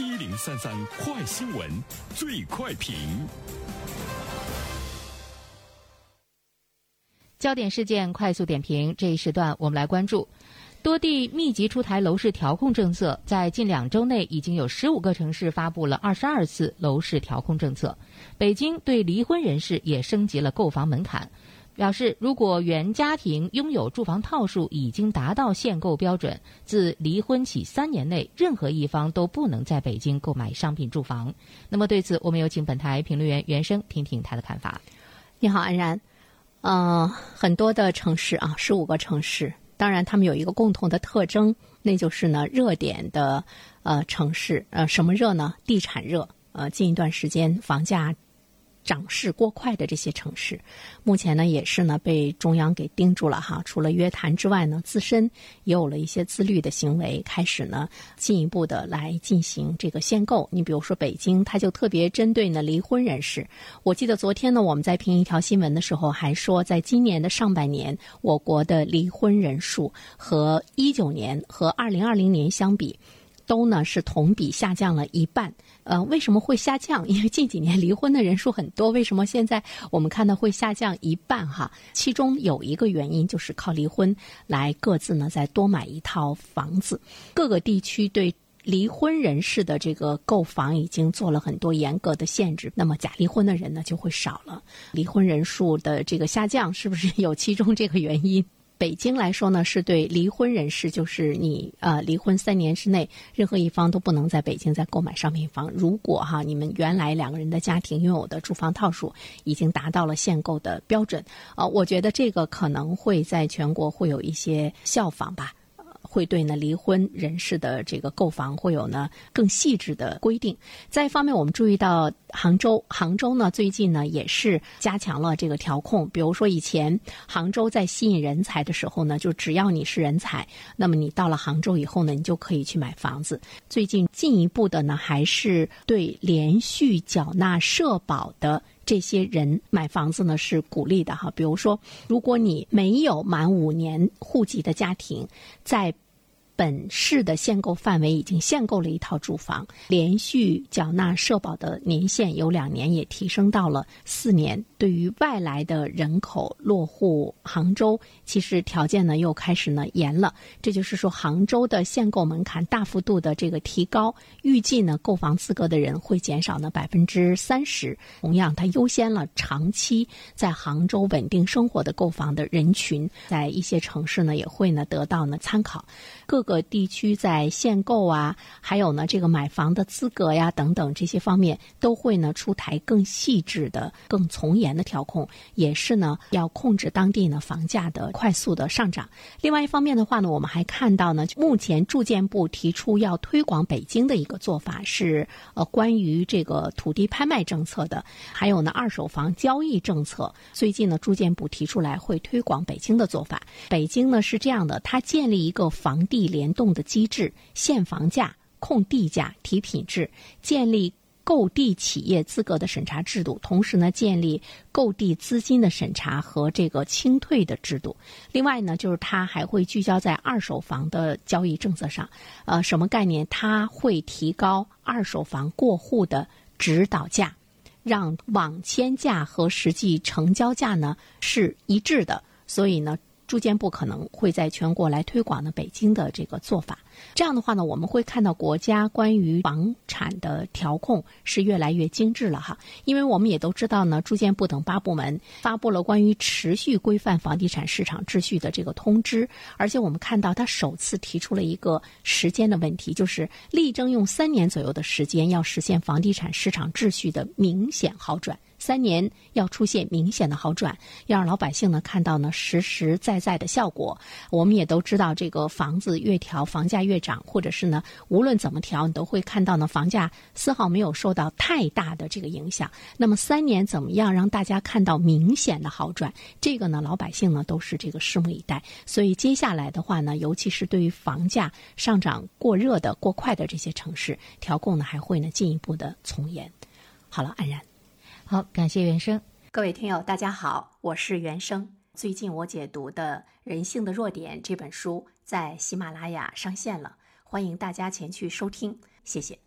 一零三三快新闻，最快评。焦点事件快速点评，这一时段我们来关注。多地密集出台楼市调控政策，在近两周内，已经有十五个城市发布了二十二次楼市调控政策。北京对离婚人士也升级了购房门槛，表示如果原家庭拥有住房套数已经达到限购标准，自离婚起三年内，任何一方都不能在北京购买商品住房。那么对此，我们有请本台评论员袁生听听他的看法。你好，安然。嗯，很多的城市啊，十五个城市。当然，他们有一个共同的特征，那就是呢，热点的呃城市，呃，什么热呢？地产热。呃，近一段时间房价。涨势过快的这些城市，目前呢也是呢被中央给盯住了哈。除了约谈之外呢，自身也有了一些自律的行为，开始呢进一步的来进行这个限购。你比如说北京，它就特别针对呢离婚人士。我记得昨天呢我们在评一条新闻的时候，还说在今年的上半年，我国的离婚人数和一九年和二零二零年相比，都呢是同比下降了一半。呃，为什么会下降？因为近几年离婚的人数很多，为什么现在我们看到会下降一半？哈，其中有一个原因就是靠离婚来各自呢再多买一套房子。各个地区对离婚人士的这个购房已经做了很多严格的限制，那么假离婚的人呢就会少了。离婚人数的这个下降，是不是有其中这个原因？北京来说呢，是对离婚人士，就是你呃离婚三年之内，任何一方都不能在北京再购买商品房。如果哈你们原来两个人的家庭拥有的住房套数已经达到了限购的标准，呃，我觉得这个可能会在全国会有一些效仿吧。会对呢离婚人士的这个购房会有呢更细致的规定。再一方面，我们注意到杭州，杭州呢最近呢也是加强了这个调控。比如说以前杭州在吸引人才的时候呢，就只要你是人才，那么你到了杭州以后呢，你就可以去买房子。最近进一步的呢，还是对连续缴纳社保的。这些人买房子呢是鼓励的哈，比如说，如果你没有满五年户籍的家庭，在。本市的限购范围已经限购了一套住房，连续缴纳社保的年限有两年，也提升到了四年。对于外来的人口落户杭州，其实条件呢又开始呢严了。这就是说，杭州的限购门槛大幅度的这个提高，预计呢购房资格的人会减少呢百分之三十。同样，它优先了长期在杭州稳定生活的购房的人群，在一些城市呢也会呢得到呢参考。各个地区在限购啊，还有呢这个买房的资格呀等等这些方面，都会呢出台更细致的、更从严的调控，也是呢要控制当地呢房价的快速的上涨。另外一方面的话呢，我们还看到呢，目前住建部提出要推广北京的一个做法是，呃，关于这个土地拍卖政策的，还有呢二手房交易政策。最近呢，住建部提出来会推广北京的做法。北京呢是这样的，它建立一个房地。联动的机制，限房价、控地价、提品质，建立购地企业资格的审查制度，同时呢，建立购地资金的审查和这个清退的制度。另外呢，就是它还会聚焦在二手房的交易政策上。呃，什么概念？它会提高二手房过户的指导价，让网签价和实际成交价呢是一致的。所以呢。住建部可能会在全国来推广呢北京的这个做法，这样的话呢，我们会看到国家关于房产的调控是越来越精致了哈。因为我们也都知道呢，住建部等八部门发布了关于持续规范房地产市场秩序的这个通知，而且我们看到它首次提出了一个时间的问题，就是力争用三年左右的时间，要实现房地产市场秩序的明显好转。三年要出现明显的好转，要让老百姓呢看到呢实实在在的效果。我们也都知道，这个房子越调，房价越涨，或者是呢无论怎么调，你都会看到呢房价丝毫没有受到太大的这个影响。那么三年怎么样让大家看到明显的好转？这个呢老百姓呢都是这个拭目以待。所以接下来的话呢，尤其是对于房价上涨过热的、过快的这些城市，调控呢还会呢进一步的从严。好了，安然。好，感谢原生。各位听友，大家好，我是原生。最近我解读的《人性的弱点》这本书在喜马拉雅上线了，欢迎大家前去收听，谢谢。